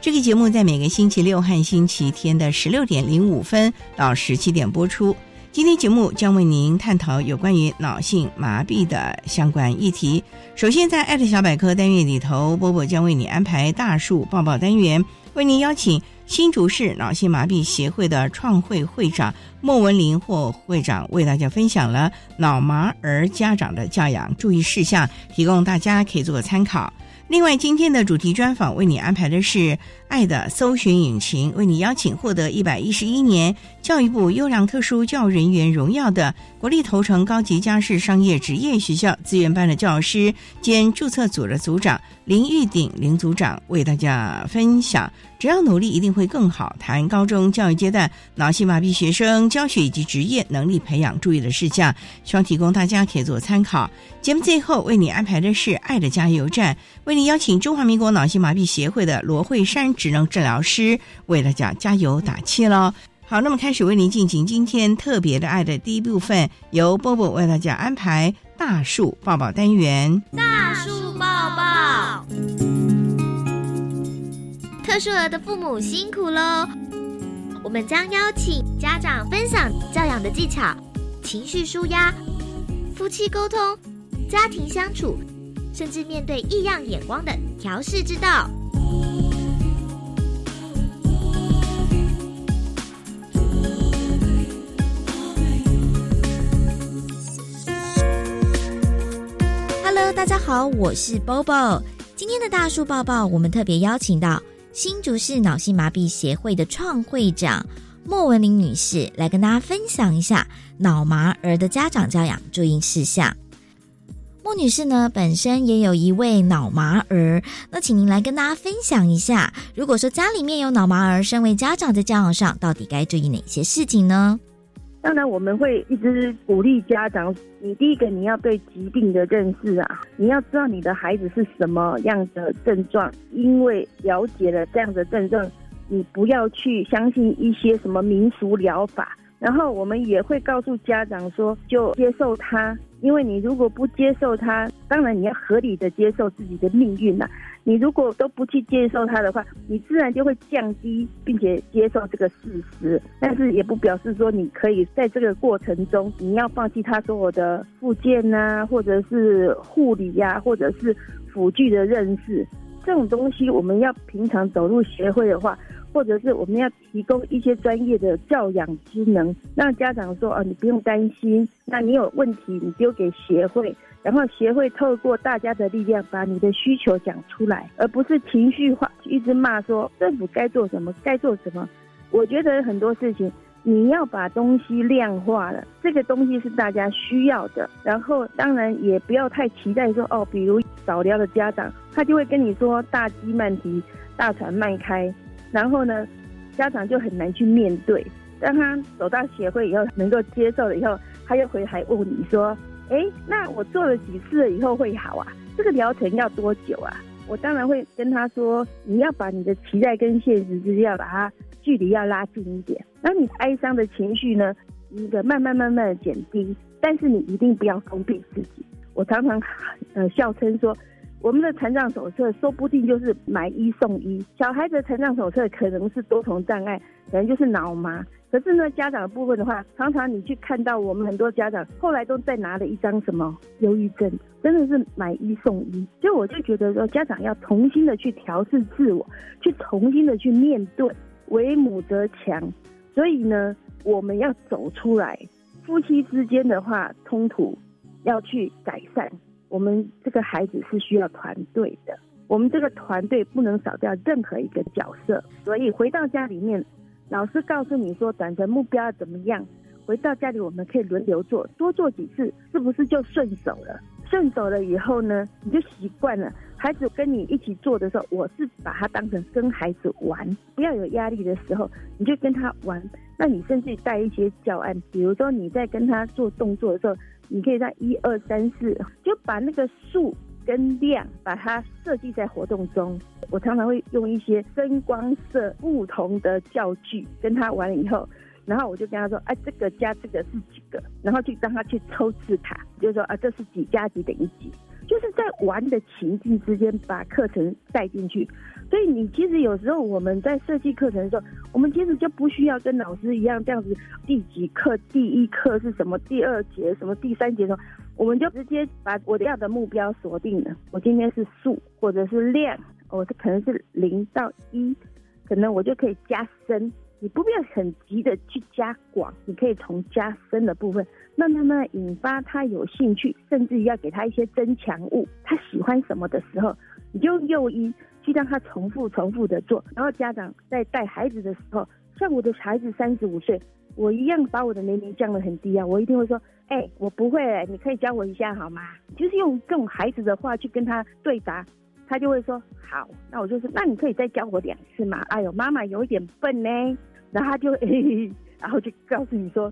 这个节目在每个星期六和星期天的十六点零五分到十七点播出。今天节目将为您探讨有关于脑性麻痹的相关议题。首先，在“爱的小百科”单元里头，波波将为你安排大树抱抱单元，为您邀请新竹市脑性麻痹协会的创会会长莫文林或会长为大家分享了脑麻儿家长的教养注意事项，提供大家可以做个参考。另外，今天的主题专访为你安排的是“爱的搜寻引擎”，为你邀请获得一百一十一年教育部优良特殊教育人员荣耀的国立头城高级家事商业职业学校资源班的教师兼注册组的组长林玉鼎林组长，为大家分享。只要努力，一定会更好。谈高中教育阶段脑性麻痹学生教学以及职业能力培养注意的事项，希望提供大家可以做参考。节目最后为你安排的是“爱的加油站”，为你邀请中华民国脑性麻痹协会的罗慧珊职能治疗师为大家加油打气喽。好，那么开始为您进行今天特别的爱的第一部分，由波波为大家安排大树抱抱单元。大树抱抱。特殊儿的父母辛苦喽！我们将邀请家长分享教养的技巧、情绪舒压、夫妻沟通、家庭相处，甚至面对异样眼光的调试之道。Hello，大家好，我是 Bobo。今天的大树抱抱，我们特别邀请到。新竹市脑性麻痹协会的创会长莫文玲女士来跟大家分享一下脑麻儿的家长教养注意事项。莫女士呢，本身也有一位脑麻儿，那请您来跟大家分享一下，如果说家里面有脑麻儿，身为家长在教养上到底该注意哪些事情呢？当然，我们会一直鼓励家长。你第一个，你要对疾病的认识啊，你要知道你的孩子是什么样的症状。因为了解了这样的症状，你不要去相信一些什么民俗疗法。然后我们也会告诉家长说，就接受他，因为你如果不接受他，当然你要合理的接受自己的命运呐。你如果都不去接受他的话，你自然就会降低，并且接受这个事实。但是也不表示说你可以在这个过程中，你要放弃他所有的附件呐，或者是护理呀，或者是辅具的认识。这种东西，我们要平常走入协会的话，或者是我们要提供一些专业的教养职能，让家长说啊，你不用担心，那你有问题你丢给协会。然后协会透过大家的力量，把你的需求讲出来，而不是情绪化，一直骂说政府该做什么，该做什么。我觉得很多事情，你要把东西量化了，这个东西是大家需要的。然后当然也不要太期待说哦，比如早疗的家长，他就会跟你说大鸡慢提，大船慢开，然后呢，家长就很难去面对。当他走到协会以后，能够接受了以后，他又回来问你说。哎，那我做了几次了以后会好啊？这个疗程要多久啊？我当然会跟他说，你要把你的期待跟现实之间要把它距离要拉近一点。那你哀伤的情绪呢，那个慢慢慢慢的减低，但是你一定不要封闭自己。我常常呃笑称说，我们的残障手册说不定就是买一送一。小孩子的残障手册可能是多重障碍，可能就是脑麻。可是呢，家长的部分的话，常常你去看到我们很多家长后来都在拿了一张什么忧郁症，真的是买一送一。所以我就觉得说，家长要重新的去调试自我，去重新的去面对，为母则强。所以呢，我们要走出来，夫妻之间的话冲突要去改善。我们这个孩子是需要团队的，我们这个团队不能少掉任何一个角色。所以回到家里面。老师告诉你说，短程目标怎么样？回到家里我们可以轮流做，多做几次，是不是就顺手了？顺手了以后呢，你就习惯了。孩子跟你一起做的时候，我是把他当成跟孩子玩，不要有压力的时候，你就跟他玩。那你甚至带一些教案，比如说你在跟他做动作的时候，你可以在一二三四，就把那个数。跟量把它设计在活动中，我常常会用一些声光色不同的教具跟他玩了以后，然后我就跟他说，哎，这个加这个是几个，然后去让他去抽字卡，就说啊，这是几加几等于几，就是在玩的情境之间把课程带进去。所以你其实有时候我们在设计课程的时候，我们其实就不需要跟老师一样这样子，第几课第一课是什么，第二节什么，第三节什么。我们就直接把我要的目标锁定了。我今天是数或者是量，我是可能是零到一，可能我就可以加深。你不必要很急的去加广，你可以从加深的部分，慢慢慢引发他有兴趣，甚至于要给他一些增强物。他喜欢什么的时候，你就诱因去让他重复重复的做。然后家长在带孩子的时候，像我的孩子三十五岁。我一样把我的年龄降得很低啊！我一定会说，哎，我不会，你可以教我一下好吗？就是用这种孩子的话去跟他对答，他就会说好。那我就说，那你可以再教我两次嘛？哎呦，妈妈有一点笨呢。然后他就，然后就告诉你说，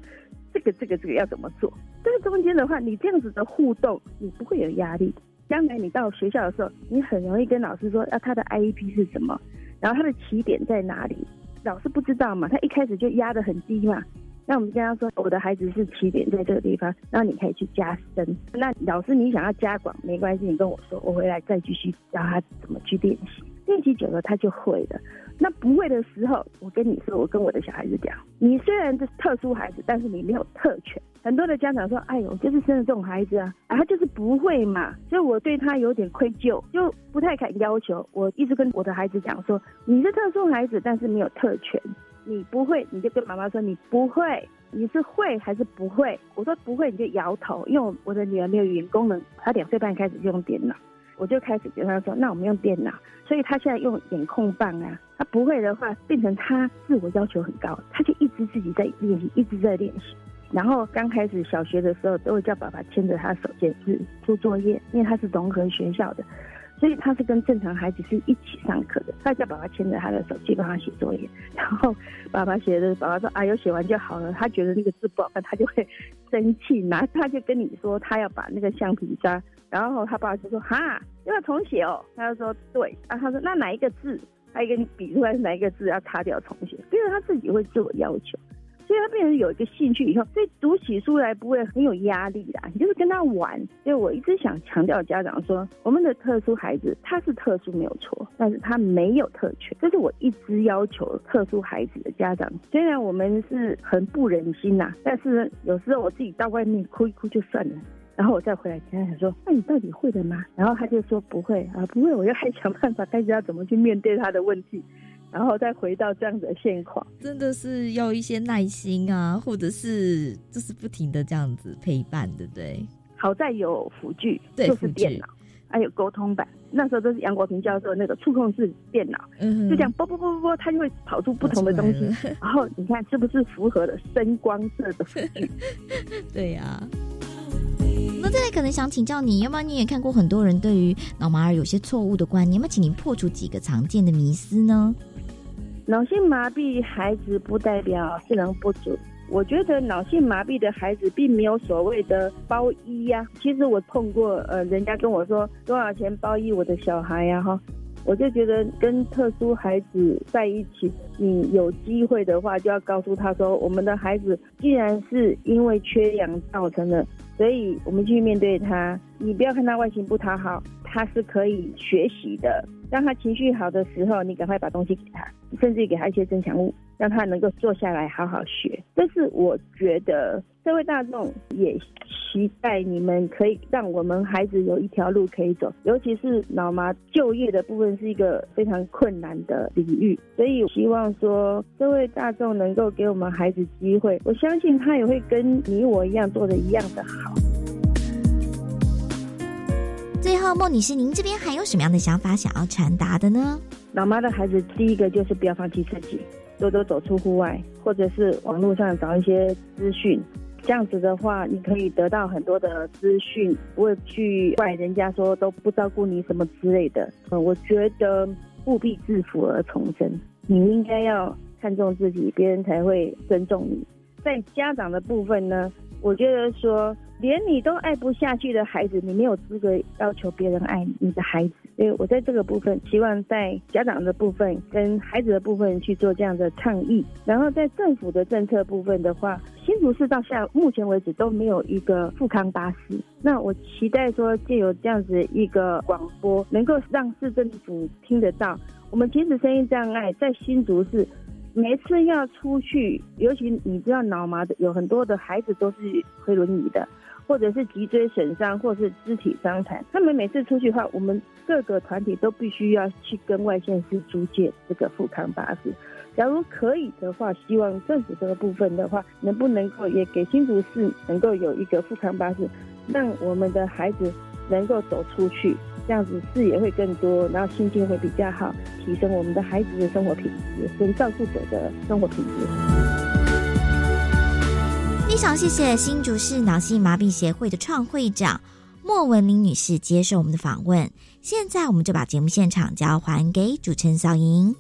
这个这个这个要怎么做？这个中间的话，你这样子的互动，你不会有压力。将来你到学校的时候，你很容易跟老师说，啊，他的 IEP 是什么？然后他的起点在哪里？老师不知道嘛，他一开始就压得很低嘛。那我们跟他说，我的孩子是起点在这个地方，那你可以去加深。那老师你想要加广没关系，你跟我说，我回来再继续教他怎么去练习。练习久了他就会了。那不会的时候，我跟你说，我跟我的小孩子讲，你虽然是特殊孩子，但是你没有特权。很多的家长说，哎呦，就是生了这种孩子啊，啊，他就是不会嘛，所以我对他有点愧疚，就不太敢要求。我一直跟我的孩子讲说，你是特殊孩子，但是没有特权。你不会，你就跟妈妈说你不会，你是会还是不会？我说不会，你就摇头，因为我的女儿没有语言功能，她两岁半开始用电脑。我就开始跟他说，那我们用电脑，所以他现在用眼控棒啊。他不会的话，变成他自我要求很高，他就一直自己在练习，一直在练习。然后刚开始小学的时候，都会叫爸爸牵着他手写字做作业，因为他是融合学校的，所以他是跟正常孩子是一起上课的。他叫爸爸牵着他的手去帮他写作业，然后爸爸写的，爸爸说啊，有写完就好了。他觉得那个字不好看，他就会生气，然后他就跟你说，他要把那个橡皮擦。然后他爸爸就说：“哈，要重写哦。”他就说：“对。”然后他说：“那哪一个字？他给你比出来是哪一个字要擦掉重写？”因为他自己会自我要求，所以他变成有一个兴趣以后，所以读起书来不会很有压力啦。你就是跟他玩。所以我一直想强调家长说，我们的特殊孩子他是特殊没有错，但是他没有特权。这是我一直要求特殊孩子的家长。虽然我们是很不忍心呐，但是有时候我自己到外面哭一哭就算了。然后我再回来跟他说：“那你到底会的吗？”然后他就说：“不会啊，不会。”我就开始想办法，开始要怎么去面对他的问题，然后再回到这样的现况。真的是要一些耐心啊，或者是就是不停的这样子陪伴，对不对？好在有辅具，对，就是电脑，还有沟通板。那时候都是杨国平教授那个触控式电脑，嗯，就这样啵啵啵啵啵，它就会跑出不同的东西。然后你看是不是符合了声光色的辅具？对呀。那再来可能想请教你，要不然你也看过很多人对于脑麻儿有些错误的观念，那么请您破除几个常见的迷思呢？脑性麻痹孩子不代表智能不足，我觉得脑性麻痹的孩子并没有所谓的包医呀。其实我碰过，呃，人家跟我说多少钱包医我的小孩呀，哈，我就觉得跟特殊孩子在一起，你有机会的话，就要告诉他说，我们的孩子既然是因为缺氧造成的，所以我们去面对他。你不要看他外形不讨好，他是可以学习的。当他情绪好的时候，你赶快把东西给他，甚至给他一些增强物，让他能够坐下来好好学。这是我觉得社会大众也期待你们可以让我们孩子有一条路可以走，尤其是脑麻就业的部分是一个非常困难的领域，所以希望说社会大众能够给我们孩子机会，我相信他也会跟你我一样做的一样的好。最后，莫女士，您这边还有什么样的想法想要传达的呢？老妈的孩子，第一个就是不要放弃自己，多多走出户外，或者是网络上找一些资讯。这样子的话，你可以得到很多的资讯，不会去怪人家说都不照顾你什么之类的。嗯，我觉得务必自负而重生，你应该要看重自己，别人才会尊重你。在家长的部分呢？我觉得说，连你都爱不下去的孩子，你没有资格要求别人爱你的孩子。所以我在这个部分，希望在家长的部分跟孩子的部分去做这样的倡议。然后在政府的政策部分的话，新竹市到下目前为止都没有一个富康巴士。那我期待说，借由这样子一个广播，能够让市政府听得到，我们亲子声音障碍在新竹市。每次要出去，尤其你知道脑麻的有很多的孩子都是推轮椅的，或者是脊椎损伤，或是肢体伤残。他们每次出去的话，我们各个团体都必须要去跟外县市租借这个富康巴士。假如可以的话，希望政府这个部分的话，能不能够也给新竹市能够有一个富康巴士，让我们的孩子能够走出去。这样子视野会更多，然后心情会比较好，提升我们的孩子的生活品质，跟照顾者的生活品质。非常谢谢新竹市脑性麻痹协会的创会长莫文玲女士接受我们的访问。现在我们就把节目现场交还给主持人小莹。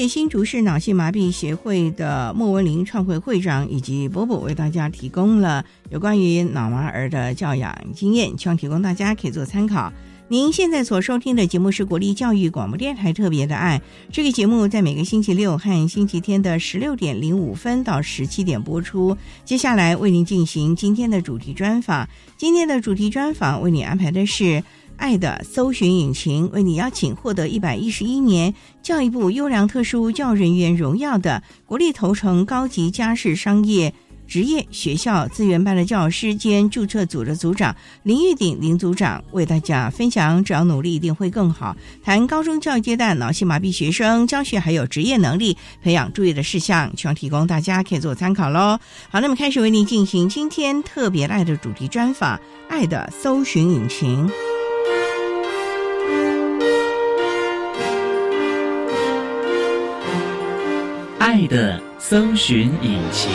谢新竹市脑性麻痹协会的莫文玲创会会长以及波波为大家提供了有关于脑麻儿的教养经验，希望提供大家可以做参考。您现在所收听的节目是国立教育广播电台特别的爱，这个节目在每个星期六和星期天的十六点零五分到十七点播出。接下来为您进行今天的主题专访，今天的主题专访为你安排的是。爱的搜寻引擎为你邀请获得一百一十一年教育部优良特殊教育人员荣耀的国立头城高级家事商业职业学校资源班的教师兼注册组的组长林玉鼎林组长为大家分享，只要努力一定会更好。谈高中教育阶段脑性麻痹学生教学还有职业能力培养注意的事项，希望提供大家可以做参考喽。好，那么开始为您进行今天特别爱的主题专访，爱的搜寻引擎。爱的搜寻引擎。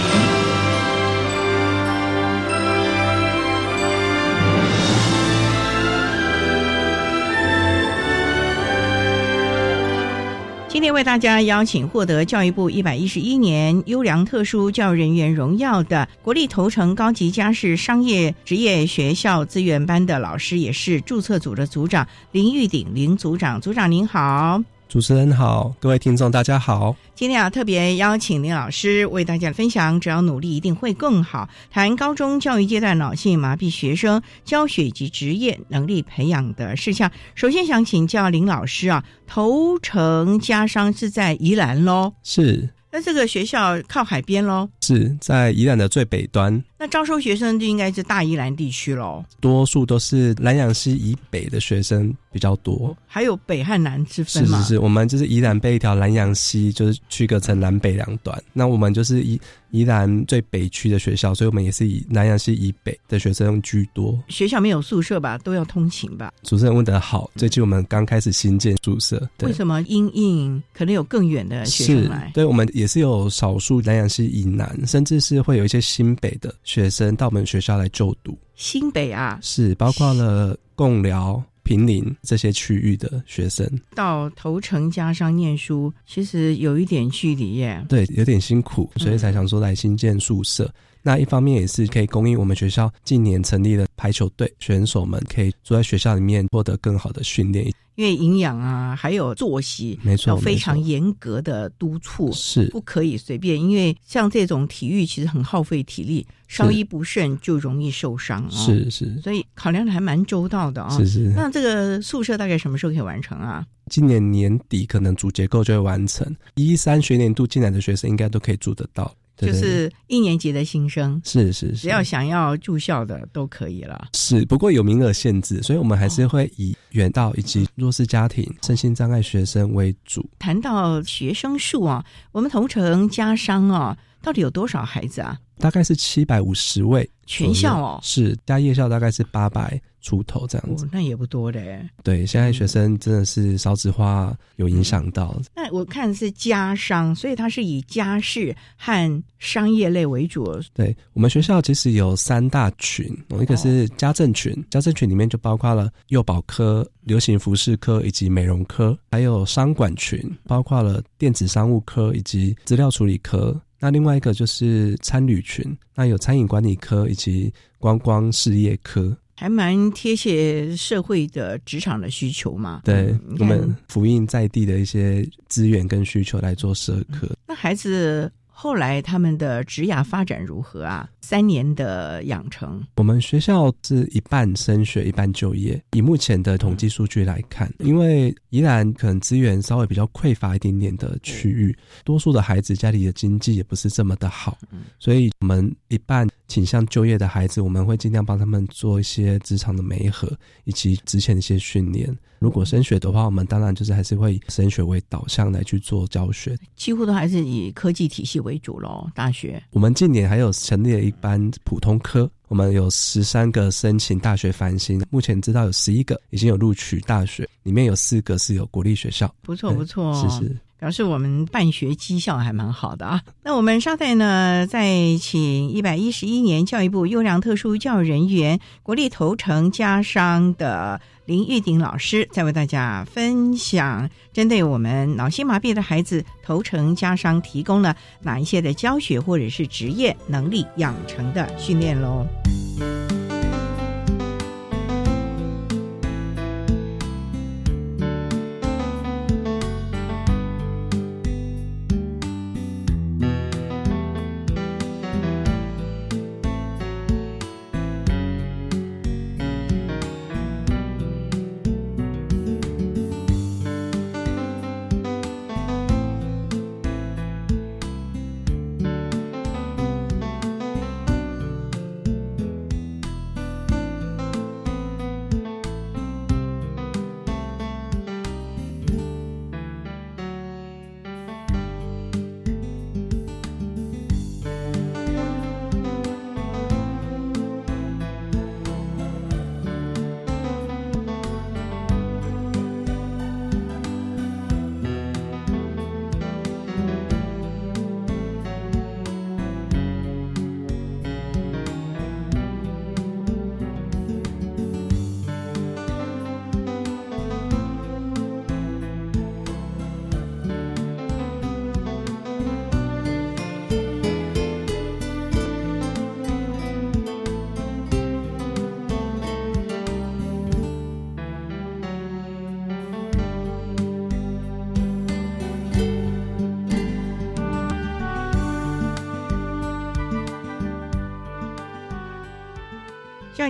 今天为大家邀请获得教育部一百一十一年优良特殊教育人员荣耀的国立头城高级家事商业职业学校资源班的老师，也是注册组的组长林玉鼎林组长。组长您好。主持人好，各位听众大家好。今天啊，特别邀请林老师为大家分享，只要努力一定会更好。谈高中教育阶段脑性麻痹学生教学及职业能力培养的事项。首先想请教林老师啊，头城家商是在宜兰喽？是。那这个学校靠海边喽？是在宜兰的最北端。那招收学生就应该是大宜兰地区喽？多数都是南洋溪以北的学生。比较多，还有北和南之分吗？是是是，我们就是宜兰被一条南洋溪，就是区隔成南北两段。那我们就是宜宜兰最北区的学校，所以我们也是以南洋溪以北的学生居多。学校没有宿舍吧？都要通勤吧？主持人问得好，最近我们刚开始新建宿舍。为什么因应可能有更远的学生来？对，我们也是有少数南洋溪以南，甚至是会有一些新北的学。学生到我们学校来就读。新北啊，是包括了贡寮、平林这些区域的学生，到头城加上念书，其实有一点距离耶。对，有点辛苦，所以才想说来新建宿舍。那一方面也是可以供应我们学校近年成立的排球队选手们可以住在学校里面获得更好的训练，因为营养啊，还有作息，没错，非常严格的督促，是不可以随便。因为像这种体育其实很耗费体力，稍一不慎就容易受伤啊。是是，所以考量的还蛮周到的啊。是是。那这个宿舍大概什么时候可以完成啊？今年年底可能主结构就会完成，一三学年度进来的学生应该都可以住得到。就是一年级的新生，是是是，只要想要住校的都可以了。是，不过有名额限制，所以我们还是会以远道以及弱势家庭、身心障碍学生为主。谈到学生数啊，我们同城家商啊，到底有多少孩子啊？大概是七百五十位，全校哦，是加夜校大概是八百。出头这样子，那也不多的。对，现在学生真的是少子化有影响到。那我看是家商，所以它是以家事和商业类为主。对我们学校其实有三大群，一个是家政群，家政群里面就包括了幼保科、流行服饰科以及美容科，还有商管群，包括了电子商务科以及资料处理科。那另外一个就是餐旅群，那有餐饮管理科以及观光事业科。还蛮贴切社会的职场的需求嘛？对，我们复印在地的一些资源跟需求来做社科。那孩子。后来他们的职涯发展如何啊？三年的养成，我们学校是一半升学，一半就业。以目前的统计数据来看，因为宜兰可能资源稍微比较匮乏一点点的区域，多数的孩子家里的经济也不是这么的好，所以我们一半倾向就业的孩子，我们会尽量帮他们做一些职场的媒合以及之前的一些训练。如果升学的话，我们当然就是还是会以升学为导向来去做教学，几乎都还是以科技体系为主喽。大学，我们近年还有成立了一班普通科，我们有十三个申请大学繁星，目前知道有十一个已经有录取大学，里面有四个是有国立学校，不错不错，是是。表示我们办学绩效还蛮好的啊。那我们稍待呢，再请一百一十一年教育部优良特殊教育人员、国立投诚家商的林玉鼎老师，再为大家分享针对我们脑性麻痹的孩子，投诚家商提供了哪一些的教学或者是职业能力养成的训练喽。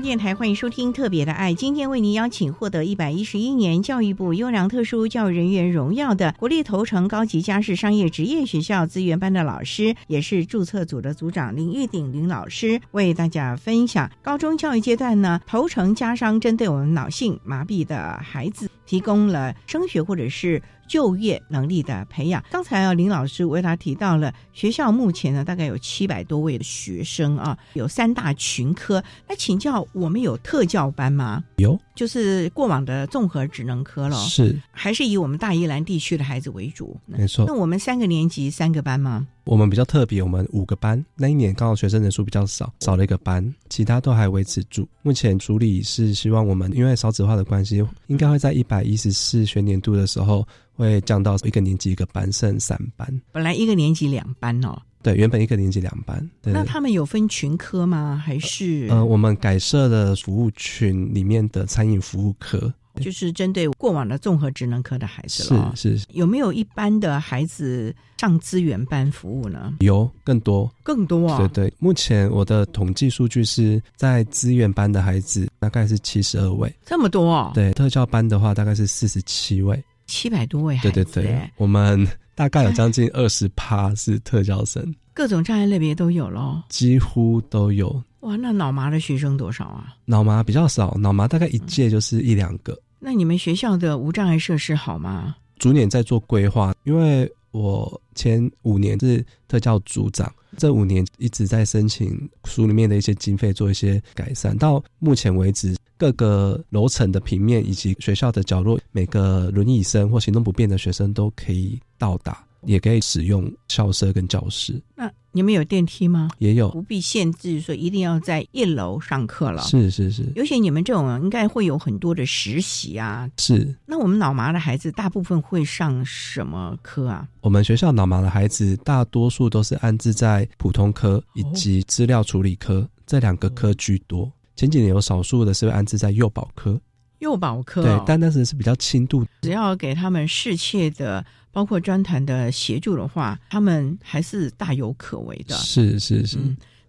电台欢迎收听《特别的爱》，今天为您邀请获得一百一十一年教育部优良特殊教育人员荣耀的国立投诚高级家事商业职业学校资源班的老师，也是注册组的组长林玉鼎林老师，为大家分享高中教育阶段呢投诚家商针对我们脑性麻痹的孩子提供了升学或者是。就业能力的培养。刚才啊，林老师为他提到了学校目前呢，大概有七百多位的学生啊，有三大群科。那请教我们有特教班吗？有，就是过往的综合职能科了。是，还是以我们大宜兰地区的孩子为主？没错。那我们三个年级三个班吗？我们比较特别，我们五个班那一年刚好学生人数比较少，少了一个班，其他都还维持住。目前主理是希望我们因为少子化的关系，应该会在一百一十四学年度的时候会降到一个年级一个班，剩三班。本来一个年级两班哦。对，原本一个年级两班。那他们有分群科吗？还是？呃，我们改设了服务群里面的餐饮服务科。就是针对过往的综合职能科的孩子了，是是。有没有一般的孩子上资源班服务呢？有更多，更多啊！对对，目前我的统计数据是在资源班的孩子大概是七十二位，这么多哦！对，特教班的话大概是四十七位，七百多位孩子。对对对，我们 大概有将近二十趴是特教生，各种障碍类别都有咯，几乎都有。哇，那脑麻的学生多少啊？脑麻比较少，脑麻大概一届就是一两个。那你们学校的无障碍设施好吗？逐年在做规划，因为我前五年是特教组长，这五年一直在申请书里面的一些经费做一些改善。到目前为止，各个楼层的平面以及学校的角落，每个轮椅生或行动不便的学生都可以到达。也可以使用校舍跟教室。那你们有电梯吗？也有，不必限制说一定要在一楼上课了。是是是，尤其你们这种应该会有很多的实习啊。是。那我们脑麻的孩子大部分会上什么科啊？我们学校脑麻的孩子大多数都是安置在普通科以及资料处理科这两个科居多。前几年有少数的是安置在幼保科。幼保科对，但那时是比较轻度，只要给他们适切的。包括专团的协助的话，他们还是大有可为的。是是是。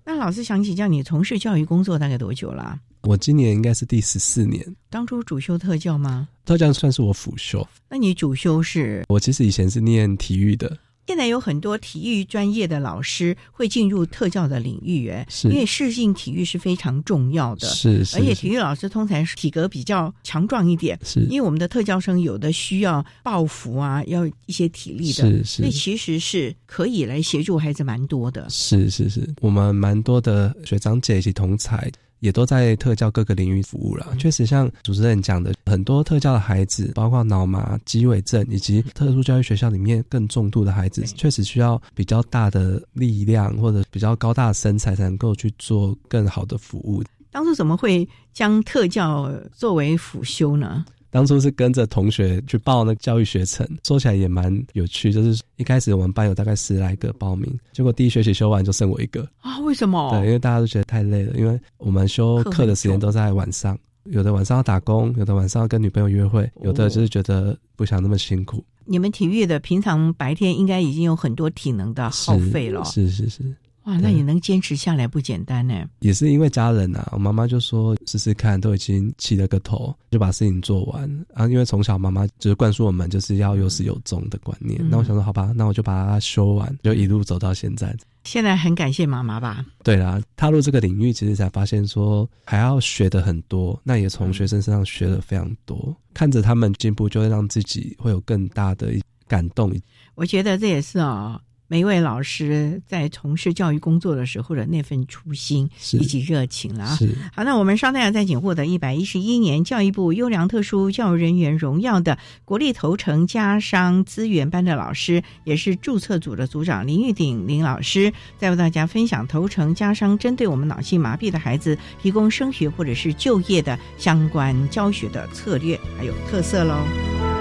那老师想请教你，从事教育工作大概多久了？我今年应该是第十四年。当初主修特教吗？特教算是我辅修。那你主修是？我其实以前是念体育的。现在有很多体育专业的老师会进入特教的领域，哎，因为适应体育是非常重要的，是是。而且体育老师通常是体格比较强壮一点，是因为我们的特教生有的需要抱扶啊，要一些体力的，是是。所以其实是可以来协助孩子蛮多的，是是是。我们蛮多的学长姐以及同才。也都在特教各个领域服务了。确实，像主持人讲的，很多特教的孩子，包括脑麻、肌萎症以及特殊教育学校里面更重度的孩子，确实需要比较大的力量或者比较高大的身材，才能够去做更好的服务。当初怎么会将特教作为辅修呢？当初是跟着同学去报那个教育学程，说起来也蛮有趣。就是一开始我们班有大概十来个报名，结果第一学期修完就剩我一个啊？为什么？对，因为大家都觉得太累了，因为我们修课的时间都在晚上，有的晚上要打工，有的晚上要跟女朋友约会，有的就是觉得不想那么辛苦。你们体育的平常白天应该已经有很多体能的耗费了，是是是。哇，那你能坚持下来不简单呢。也是因为家人啊，我妈妈就说试试看，都已经起了个头，就把事情做完。然后因为从小妈妈就是灌输我们就是要有始有终的观念，那我想说好吧，那我就把它修完，就一路走到现在。现在很感谢妈妈吧？对啦，踏入这个领域，其实才发现说还要学的很多，那也从学生身上学了非常多。看着他们进步，就会让自己会有更大的感动。我觉得这也是啊。每一位老师在从事教育工作的时候的那份初心以及热情了啊！好，那我们稍待要再请获得一百一十一年教育部优良特殊教育人员荣耀的国立头城家商资源班的老师，也是注册组的组长林玉鼎林老师，再为大家分享头城家商针对我们脑性麻痹的孩子提供升学或者是就业的相关教学的策略还有特色喽。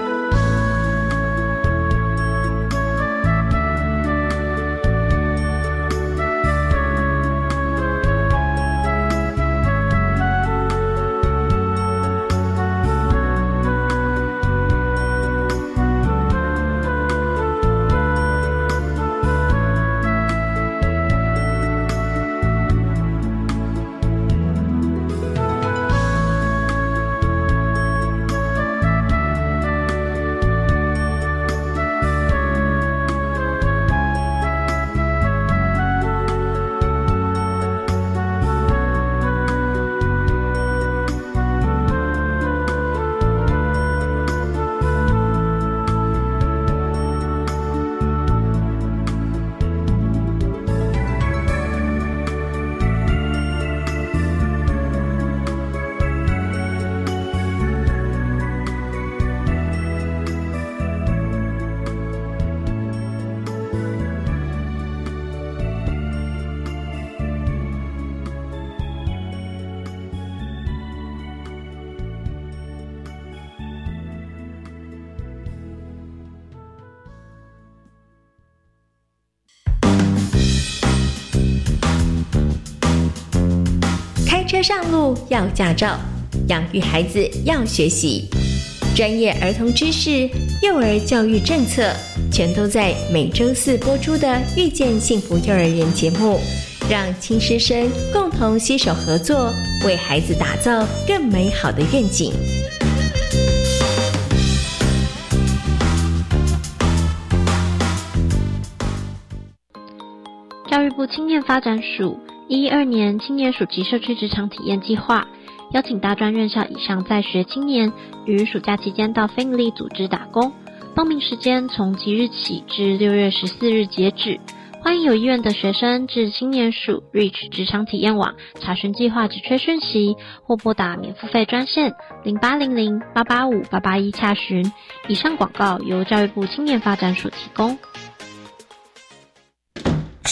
上路要驾照，养育孩子要学习，专业儿童知识、幼儿教育政策，全都在每周四播出的《遇见幸福幼儿园》节目，让亲师生共同携手合作，为孩子打造更美好的愿景。教育部青年发展署一一二年青年暑期社区职场体验计划，邀请大专院校以上在学青年于暑假期间到非营利组织打工。报名时间从即日起至六月十四日截止。欢迎有意愿的学生至青年署 Reach 职场体验网查询计划职缺讯息，或拨打免付费专线零八零零八八五八八一查询。以上广告由教育部青年发展署提供。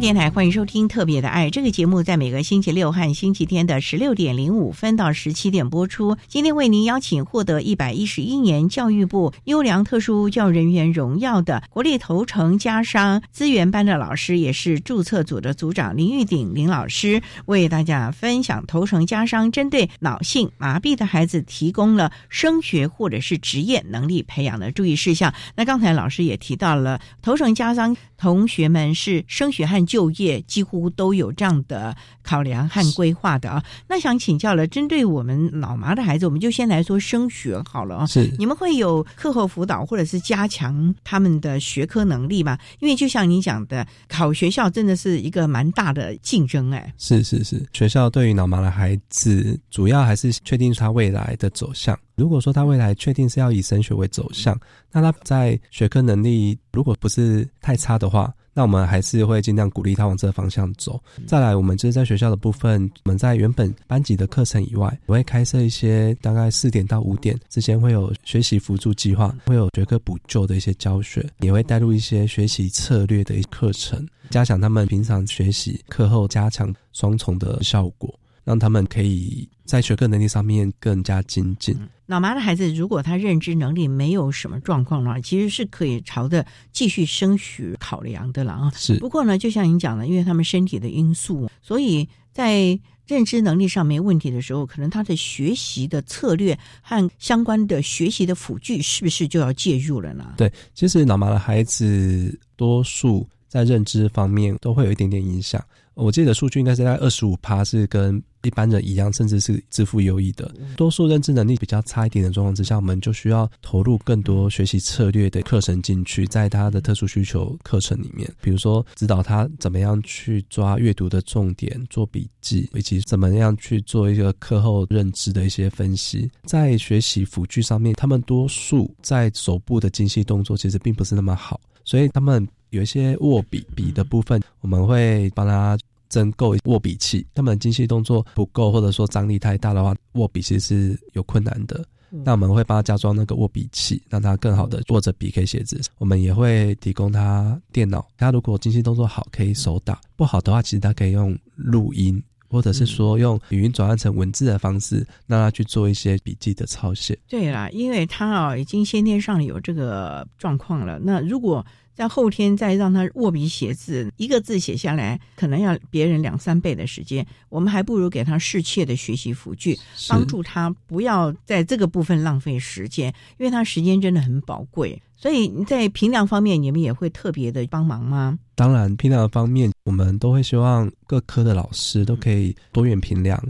电台欢迎收听《特别的爱》这个节目，在每个星期六和星期天的十六点零五分到十七点播出。今天为您邀请获得一百一十一年教育部优良特殊教育人员荣耀的国立头城家商资源班的老师，也是注册组的组长林玉鼎林老师，为大家分享头城家商针对脑性麻痹的孩子提供了升学或者是职业能力培养的注意事项。那刚才老师也提到了头城家商同学们是升学和就业几乎都有这样的考量和规划的啊。那想请教了，针对我们老麻的孩子，我们就先来说升学好了啊。是，你们会有课后辅导或者是加强他们的学科能力吗？因为就像你讲的，考学校真的是一个蛮大的竞争哎。是是是，学校对于脑麻的孩子，主要还是确定他未来的走向。如果说他未来确定是要以升学为走向，那他在学科能力如果不是太差的话。那我们还是会尽量鼓励他往这个方向走。再来，我们就是在学校的部分，我们在原本班级的课程以外，我会开设一些大概四点到五点之间会有学习辅助计划，会有学科补救的一些教学，也会带入一些学习策略的课程，加强他们平常学习课后加强双重的效果。让他们可以在学科能力上面更加精进。脑麻的孩子，如果他认知能力没有什么状况的话，其实是可以朝着继续升学考量的了啊。是。不过呢，就像您讲的，因为他们身体的因素，所以在认知能力上没问题的时候，可能他的学习的策略和相关的学习的辅具，是不是就要介入了呢？对，其实脑麻的孩子多数在认知方面都会有一点点影响。我记得数据应该是在二十五趴，是跟一般人一样，甚至是自负优异的。多数认知能力比较差一点的状况之下，我们就需要投入更多学习策略的课程进去，在他的特殊需求课程里面，比如说指导他怎么样去抓阅读的重点、做笔记，以及怎么样去做一个课后认知的一些分析。在学习辅具上面，他们多数在手部的精细动作其实并不是那么好，所以他们。有一些握笔笔的部分，我们会帮他增购握笔器。他们精细动作不够，或者说张力太大的话，握笔其实是有困难的。那我们会帮他加装那个握笔器，让他更好的握着笔可以写字。我们也会提供他电脑，他如果精细动作好，可以手打；不好的话，其实他可以用录音。或者是说用语音转换成文字的方式，让他去做一些笔记的抄写。对啦，因为他啊已经先天上有这个状况了。那如果在后天再让他握笔写字，一个字写下来可能要别人两三倍的时间，我们还不如给他适切的学习辅具，帮助他不要在这个部分浪费时间，因为他时间真的很宝贵。所以在评量方面，你们也会特别的帮忙吗？当然，评量方面，我们都会希望各科的老师都可以多元评量。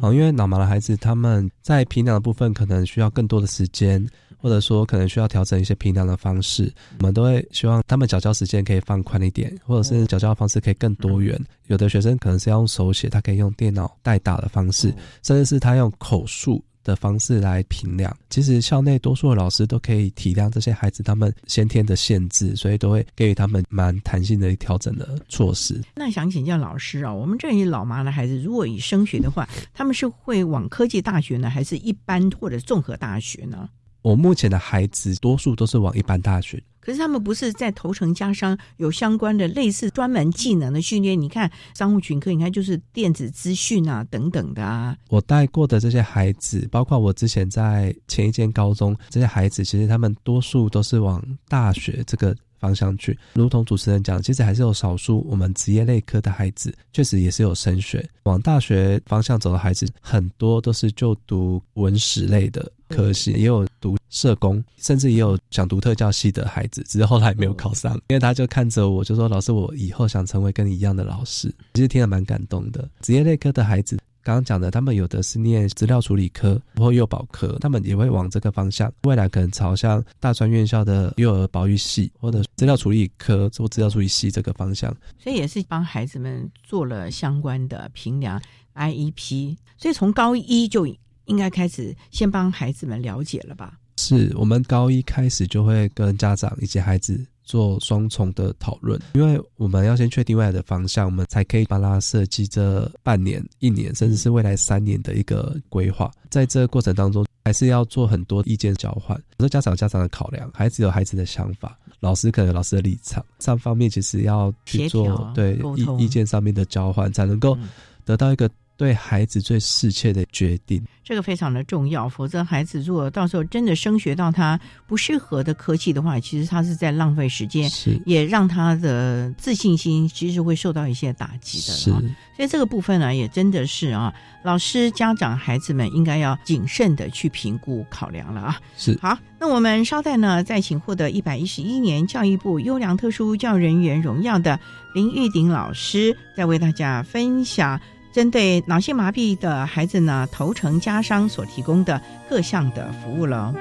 哦，因为脑麻的孩子他们在平量的部分可能需要更多的时间，或者说可能需要调整一些平量的方式，我们都会希望他们缴交时间可以放宽一点，或者是缴交方式可以更多元。有的学生可能是要用手写，他可以用电脑代打的方式，甚至是他用口述。的方式来评量，其实校内多数的老师都可以体谅这些孩子他们先天的限制，所以都会给予他们蛮弹性的调整的措施。那想请教老师啊，我们这里老麻的孩子，如果以升学的话，他们是会往科技大学呢，还是一般或者综合大学呢？我目前的孩子多数都是往一般大学。可是他们不是在头城加商有相关的类似专门技能的训练？你看商务群科，你看就是电子资讯啊等等的啊。我带过的这些孩子，包括我之前在前一间高中，这些孩子其实他们多数都是往大学这个方向去。如同主持人讲，其实还是有少数我们职业类科的孩子，确实也是有升学往大学方向走的孩子，很多都是就读文史类的。科系也有读社工，甚至也有想读特教系的孩子，只是后来没有考上。因为他就看着我，就说：“老师，我以后想成为跟你一样的老师。”其实听了蛮感动的。职业类科的孩子，刚刚讲的，他们有的是念资料处理科或幼保科，他们也会往这个方向，未来可能朝向大专院校的幼儿保育系或者资料处理科做资料处理系这个方向。所以也是帮孩子们做了相关的评量 IEP，所以从高一就。应该开始先帮孩子们了解了吧？是我们高一开始就会跟家长以及孩子做双重的讨论，因为我们要先确定未来的方向，我们才可以帮他设计这半年、一年，甚至是未来三年的一个规划。在这个过程当中，还是要做很多意见交换。有时候家长有家长的考量，孩子有孩子的想法，老师可能有老师的立场，上方面其实要去做对意意见上面的交换，才能够得到一个。对孩子最适切的决定，这个非常的重要。否则，孩子如果到时候真的升学到他不适合的科技的话，其实他是在浪费时间，是也让他的自信心其实会受到一些打击的。是，所以这个部分呢，也真的是啊，老师、家长、孩子们应该要谨慎的去评估考量了啊。是，好，那我们稍待呢，再请获得一百一十一年教育部优良特殊教育人员荣耀的林玉鼎老师，再为大家分享。针对脑性麻痹的孩子呢，头城家商所提供的各项的服务了。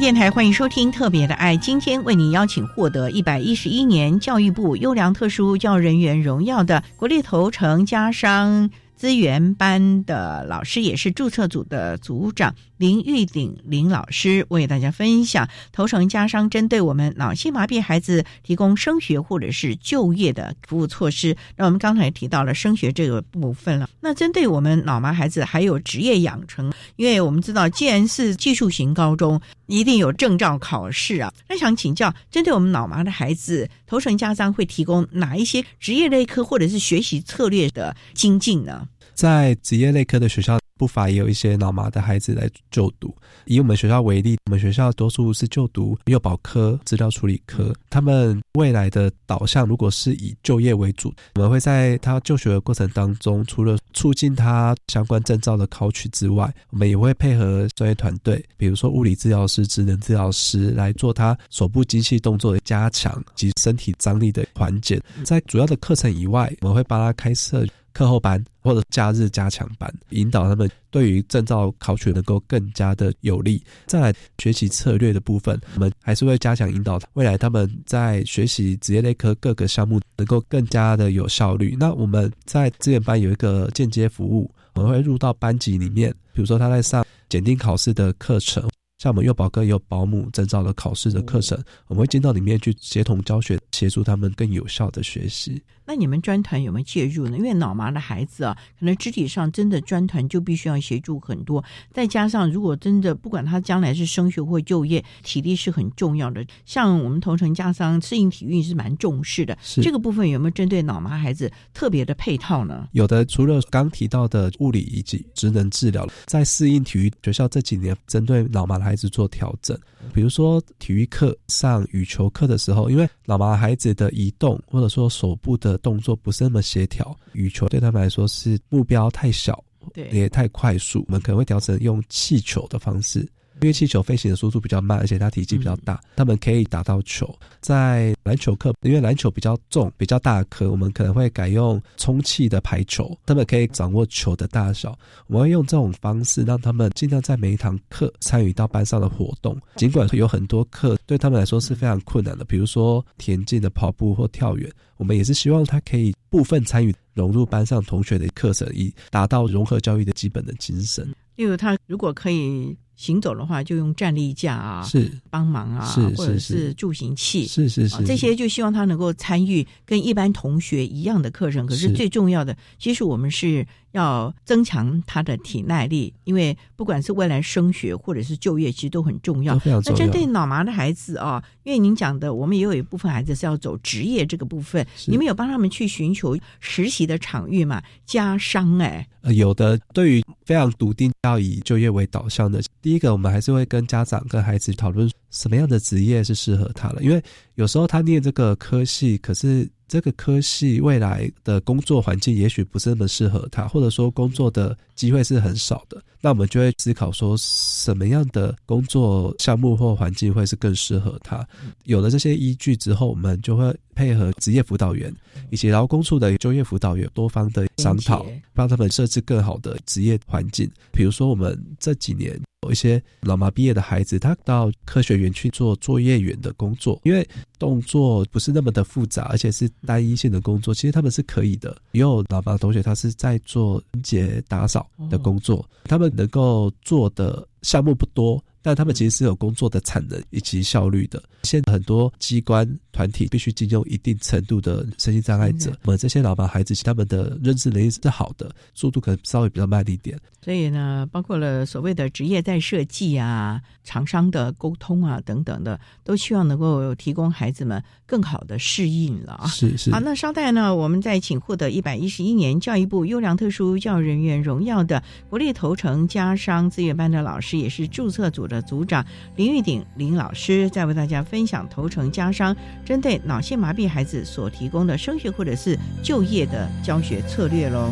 电台欢迎收听《特别的爱》，今天为您邀请获得一百一十一年教育部优良特殊教育人员荣耀的国立头城家商。资源班的老师也是注册组的组长林玉鼎林老师为大家分享头城家商针对我们脑性麻痹孩子提供升学或者是就业的服务措施。那我们刚才提到了升学这个部分了。那针对我们脑麻孩子还有职业养成，因为我们知道既然是技术型高中，一定有证照考试啊。那想请教，针对我们脑麻的孩子，头城家商会提供哪一些职业类科或者是学习策略的精进呢？在职业类科的学校，不乏也有一些脑麻的孩子来就读。以我们学校为例，我们学校多数是就读幼保科、资料处理科。他们未来的导向，如果是以就业为主，我们会在他就学的过程当中，除了促进他相关证照的考取之外，我们也会配合专业团队，比如说物理治疗师、职能治疗师来做他手部机器动作的加强及身体张力的缓解。在主要的课程以外，我们会帮他开设。课后班或者假日加强班，引导他们对于证照考取能够更加的有利。再来学习策略的部分，我们还是会加强引导，未来他们在学习职业类科各个项目能够更加的有效率。那我们在资源班有一个间接服务，我们会入到班级里面，比如说他在上检定考试的课程。像我们幼保科也有保姆证照的考试的课程，我们会进到里面去协同教学，协助他们更有效的学习。那你们专团有没有介入呢？因为脑麻的孩子啊，可能肢体上真的专团就必须要协助很多，再加上如果真的不管他将来是升学或就业，体力是很重要的。像我们同城家商适应体育是蛮重视的，这个部分有没有针对脑麻孩子特别的配套呢？有的，除了刚提到的物理以及职能治疗，在适应体育学校这几年针对脑麻的孩子做调整，比如说体育课上羽球课的时候，因为脑麻孩子的移动或者说手部的动作不是那么协调，羽球对他们来说是目标太小，对，也太快速，我们可能会调整用气球的方式。因为气球飞行的速度比较慢，而且它体积比较大，他们可以打到球。在篮球课，因为篮球比较重、比较大颗，我们可能会改用充气的排球，他们可以掌握球的大小。我们会用这种方式，让他们尽量在每一堂课参与到班上的活动。尽管有很多课对他们来说是非常困难的，比如说田径的跑步或跳远，我们也是希望他可以部分参与融入班上同学的课程，以达到融合教育的基本的精神。例如，他如果可以。行走的话，就用站立架啊，是帮忙啊，或者是助行器，是是是，这些就希望他能够参与跟一般同学一样的课程。可是最重要的，其实我们是。要增强他的体耐力，因为不管是未来升学或者是就业，其实都很重要。那针对脑麻的孩子啊，因为您讲的，我们也有一部分孩子是要走职业这个部分，你们有帮他们去寻求实习的场域嘛？加商哎，呃，有的。对于非常笃定要以就业为导向的，第一个，我们还是会跟家长跟孩子讨论什么样的职业是适合他的，因为有时候他念这个科系，可是。这个科系未来的工作环境也许不是那么适合他，或者说工作的机会是很少的，那我们就会思考说什么样的工作项目或环境会是更适合他。有了这些依据之后，我们就会配合职业辅导员以及劳工处的就业辅导员多方的商讨，帮他们设置更好的职业环境。比如说，我们这几年。有一些老麻毕业的孩子，他到科学园去做作业员的工作，因为动作不是那么的复杂，而且是单一性的工作，其实他们是可以的。也有老麻同学，他是在做清洁打扫的工作，他们能够做的项目不多。但他们其实是有工作的产能以及效率的。现在很多机关团体必须进用一定程度的身心障碍者，我们这些老板孩子，他们的认知能力是好的，速度可能稍微比较慢一点。所以呢，包括了所谓的职业在设计啊、厂商的沟通啊等等的，都希望能够提供孩子们更好的适应了啊。是是。好，那稍待呢，我们再请获得一百一十一年教育部优良特殊教育人员荣耀的国立头城家商资源班的老师，也是注册组。的组长林玉鼎林老师在为大家分享头城家商针对脑性麻痹孩子所提供的升学或者是就业的教学策略喽。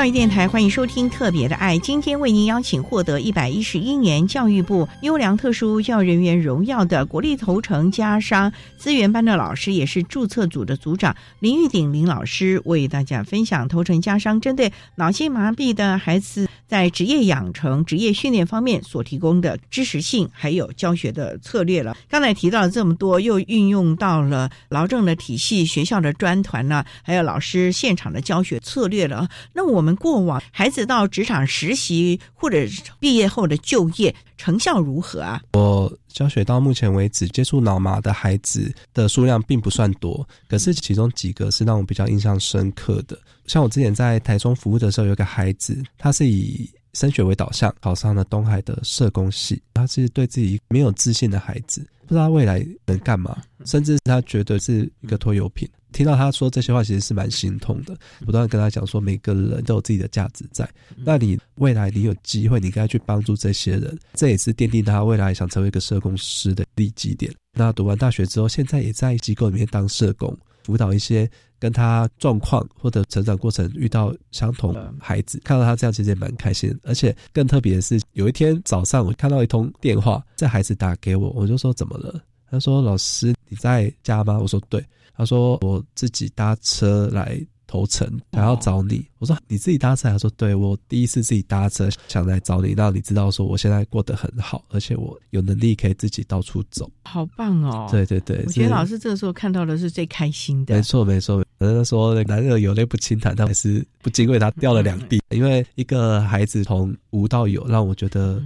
教育电台，欢迎收听《特别的爱》。今天为您邀请获得一百一十一年教育部优良特殊教育人员荣耀的国立头城家商资源班的老师，也是注册组的组长林玉鼎林老师，为大家分享头城家商针对脑性麻痹的孩子在职业养成、职业训练方面所提供的知识性还有教学的策略了。刚才提到了这么多，又运用到了劳政的体系、学校的专团呢，还有老师现场的教学策略了。那我们过往孩子到职场实习或者毕业后的就业成效如何啊？我教学到目前为止，接触脑麻的孩子的数量并不算多，可是其中几个是让我比较印象深刻的。像我之前在台中服务的时候，有个孩子，他是以升学为导向，考上了东海的社工系。他是对自己没有自信的孩子，不知道未来能干嘛，甚至他觉得是一个拖油瓶。听到他说这些话，其实是蛮心痛的。不断跟他讲说，每个人都有自己的价值在。那你未来你有机会，你应该去帮助这些人。这也是奠定他未来想成为一个社工师的立基点。那读完大学之后，现在也在机构里面当社工，辅导一些跟他状况或者成长过程遇到相同孩子。看到他这样，其实也蛮开心。而且更特别的是，有一天早上我看到一通电话，这孩子打给我，我就说怎么了？他说：“老师，你在家吗？”我说：“对。”他说：“我自己搭车来投诚，还要找你。”我说：“你自己搭车？”他说：“对，我第一次自己搭车，想来找你，让你知道说我现在过得很好，而且我有能力可以自己到处走。”好棒哦！对对对，我觉得老师这个时候看到的是最开心的。没错没错，人家说男人有泪不轻弹，但还是不禁为他掉了两滴。因为一个孩子从无到有，让我觉得。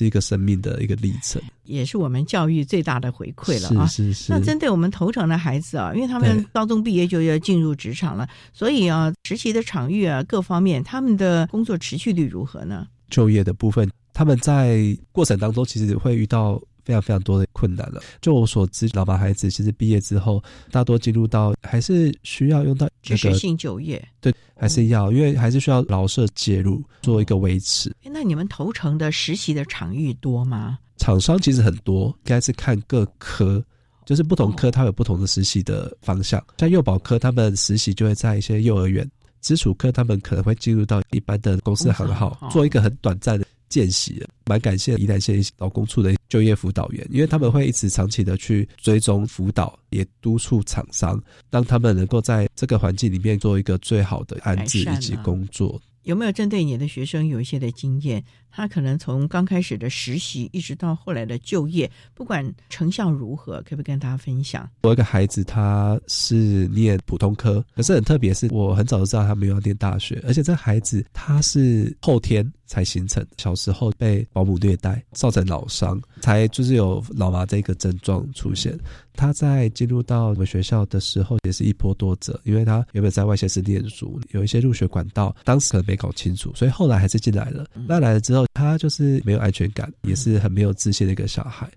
是一个生命的一个历程，也是我们教育最大的回馈了啊！是是是。那针对我们头城的孩子啊，因为他们高中毕业就要进入职场了，所以啊，实习的场域啊，各方面他们的工作持续率如何呢？就业的部分，他们在过程当中其实会遇到非常非常多的困难了。就我所知，老板孩子其实毕业之后，大多进入到还是需要用到知识性就业，对。还是要，因为还是需要老社介入做一个维持。那你们投诚的实习的场域多吗？厂商其实很多，应该是看各科，就是不同科它有不同的实习的方向。像幼保科，他们实习就会在一些幼儿园；基础科，他们可能会进入到一般的公司行号，做一个很短暂的。见习，蛮感谢宜兰县劳工处的就业辅导员，因为他们会一直长期的去追踪辅导，也督促厂商，让他们能够在这个环境里面做一个最好的安置以及工作。有没有针对你的学生有一些的经验？他可能从刚开始的实习，一直到后来的就业，不管成效如何，可不可以跟大家分享？我一个孩子，他是念普通科，可是很特别，是我很早就知道他没有要念大学，而且这孩子他是后天才形成，小时候被保姆虐待，造成脑伤，才就是有老麻这个症状出现。他在进入到我们学校的时候，也是一波多折，因为他原本在外县市念书，有一些入学管道，当时可能没搞清楚，所以后来还是进来了。那来了之后，他就是没有安全感，也是很没有自信的一个小孩。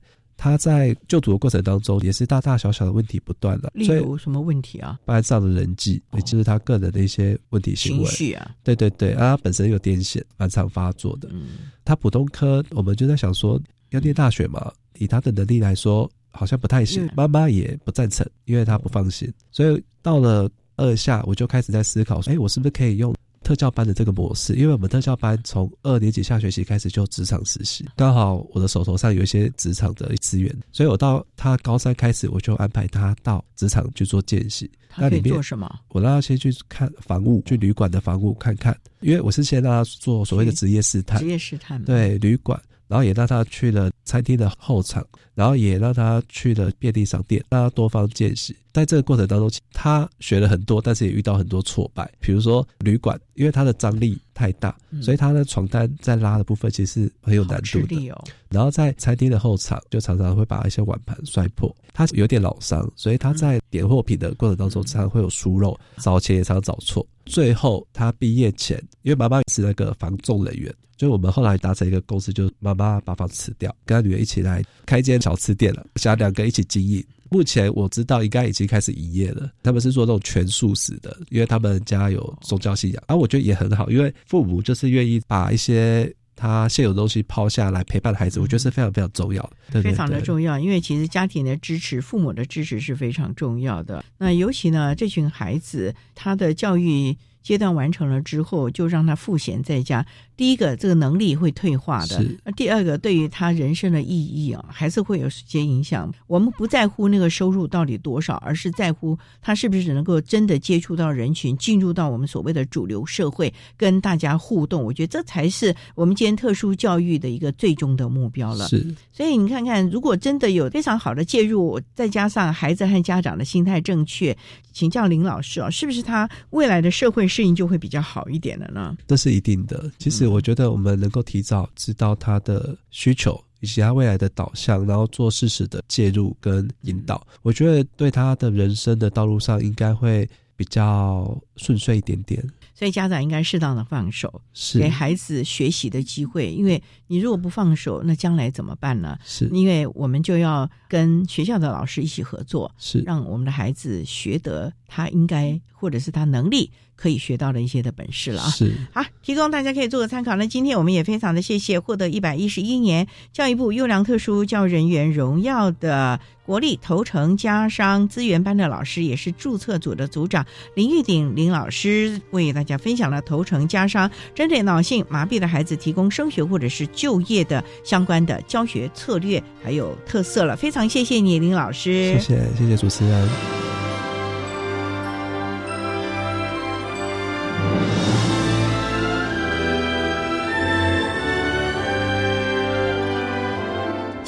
他在就读的过程当中，也是大大小小的问题不断的。例如什么问题啊？班上的人际，也就是他个人的一些问题行为。情绪啊，对对对，啊，他本身有癫痫，蛮常发作的。嗯，他普通科，我们就在想说，要念大学嘛，以他的能力来说。好像不太行，妈妈也不赞成，因为他不放心。所以到了二下，我就开始在思考说：，哎，我是不是可以用特教班的这个模式？因为我们特教班从二年级下学期开始就职场实习，刚好我的手头上有一些职场的资源，所以我到他高三开始，我就安排他到职场去做见习。那里面做什么？我让他先去看房屋，去旅馆的房屋看看，因为我是先让他做所谓的职业试探，职业试探，对旅馆。然后也让他去了餐厅的后场，然后也让他去了便利商店，让他多方见识。在这个过程当中，他学了很多，但是也遇到很多挫败。比如说旅馆，因为他的张力太大，所以他的床单在拉的部分其实很有难度的。然后在餐厅的后场，就常常会把一些碗盘摔破。他有点老伤，所以他在点货品的过程当中，常常会有疏漏，找钱也常常找错。最后他毕业前，因为妈妈是那个防重人员。所以我们后来达成一个共识，就是妈妈把房子辞掉，跟他女儿一起来开一间小吃店了，想两个一起经营。目前我知道应该已经开始营业了。他们是做那种全素食的，因为他们家有宗教信仰，而我觉得也很好，因为父母就是愿意把一些他现有东西抛下来陪伴孩子，我觉得是非常非常重要的，非常的重要。因为其实家庭的支持、父母的支持是非常重要的。那尤其呢，这群孩子他的教育。阶段完成了之后，就让他赋闲在家。第一个，这个能力会退化的；那第二个，对于他人生的意义啊，还是会有些影响。我们不在乎那个收入到底多少，而是在乎他是不是能够真的接触到人群，进入到我们所谓的主流社会，跟大家互动。我觉得这才是我们今天特殊教育的一个最终的目标了。是，所以你看看，如果真的有非常好的介入，再加上孩子和家长的心态正确，请教林老师啊，是不是他未来的社会适应就会比较好一点了呢？这是一定的。其实。我觉得我们能够提早知道他的需求以及他未来的导向，然后做适时的介入跟引导，我觉得对他的人生的道路上应该会比较顺遂一点点。所以家长应该适当的放手，是给孩子学习的机会。因为你如果不放手，那将来怎么办呢？是因为我们就要跟学校的老师一起合作，是让我们的孩子学得他应该或者是他能力。可以学到的一些的本事了啊！是好，提供大家可以做个参考。那今天我们也非常的谢谢获得一百一十一年教育部优良特殊教育人员荣耀的国立头城家商资源班的老师，也是注册组的组长林玉鼎林老师，为大家分享了头城家商针对脑性麻痹的孩子提供升学或者是就业的相关的教学策略还有特色了。非常谢谢你，林老师。谢谢，谢谢主持人。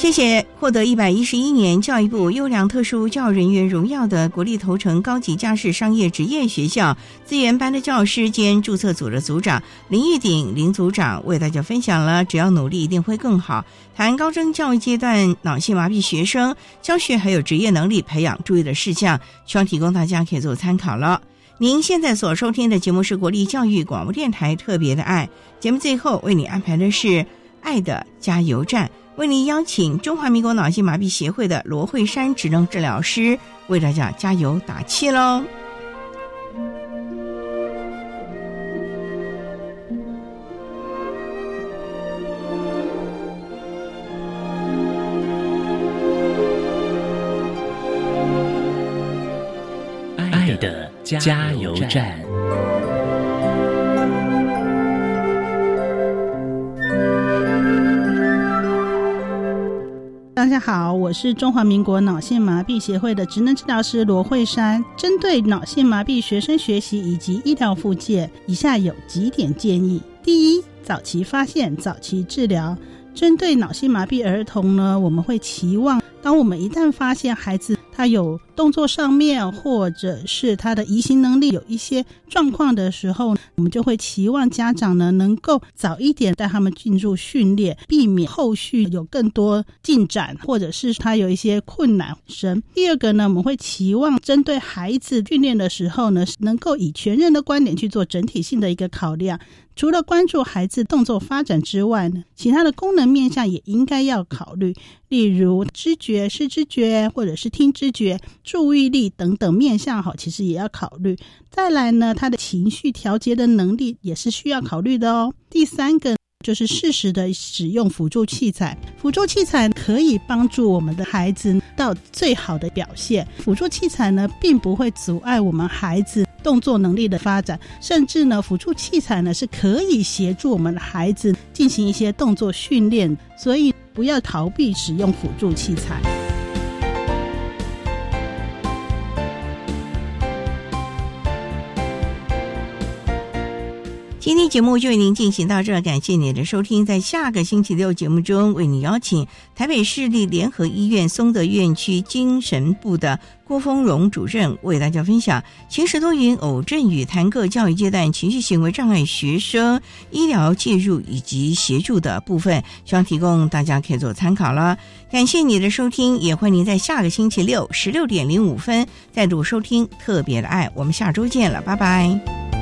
谢谢获得一百一十一年教育部优良特殊教育人员荣耀的国立头城高级家事商业职业学校资源班的教师兼注册组的组长林玉鼎林组长为大家分享了只要努力一定会更好，谈高中教育阶段脑性麻痹学生教学还有职业能力培养注意的事项，希望提供大家可以做参考了。您现在所收听的节目是国立教育广播电台特别的爱节目，最后为你安排的是爱的加油站。为您邀请中华民国脑性麻痹协会的罗慧珊职能治疗师为大家加油打气喽！爱的加油站。大家好，我是中华民国脑性麻痹协会的职能治疗师罗慧珊。针对脑性麻痹学生学习以及医疗附件，以下有几点建议：第一，早期发现，早期治疗。针对脑性麻痹儿童呢，我们会期望，当我们一旦发现孩子，他有动作上面，或者是他的移行能力有一些状况的时候，我们就会期望家长呢能够早一点带他们进入训练，避免后续有更多进展，或者是他有一些困难生。第二个呢，我们会期望针对孩子训练的时候呢，能够以全人的观点去做整体性的一个考量。除了关注孩子动作发展之外呢，其他的功能面向也应该要考虑，例如知觉、视知觉或者是听知觉、注意力等等面向，哈，其实也要考虑。再来呢，他的情绪调节的能力也是需要考虑的哦。第三个就是适时的使用辅助器材，辅助器材可以帮助我们的孩子到最好的表现。辅助器材呢，并不会阻碍我们孩子。动作能力的发展，甚至呢，辅助器材呢是可以协助我们的孩子进行一些动作训练，所以不要逃避使用辅助器材。今天节目就为您进行到这，感谢您的收听。在下个星期六节目中，为您邀请台北市立联合医院松德院区精神部的郭峰荣主任为大家分享情绪多云偶症与谈各教育阶段情绪行为障碍学生医疗介入以及协助的部分，希望提供大家可以做参考了。感谢你的收听，也欢迎您在下个星期六十六点零五分再度收听特别的爱。我们下周见了，拜拜。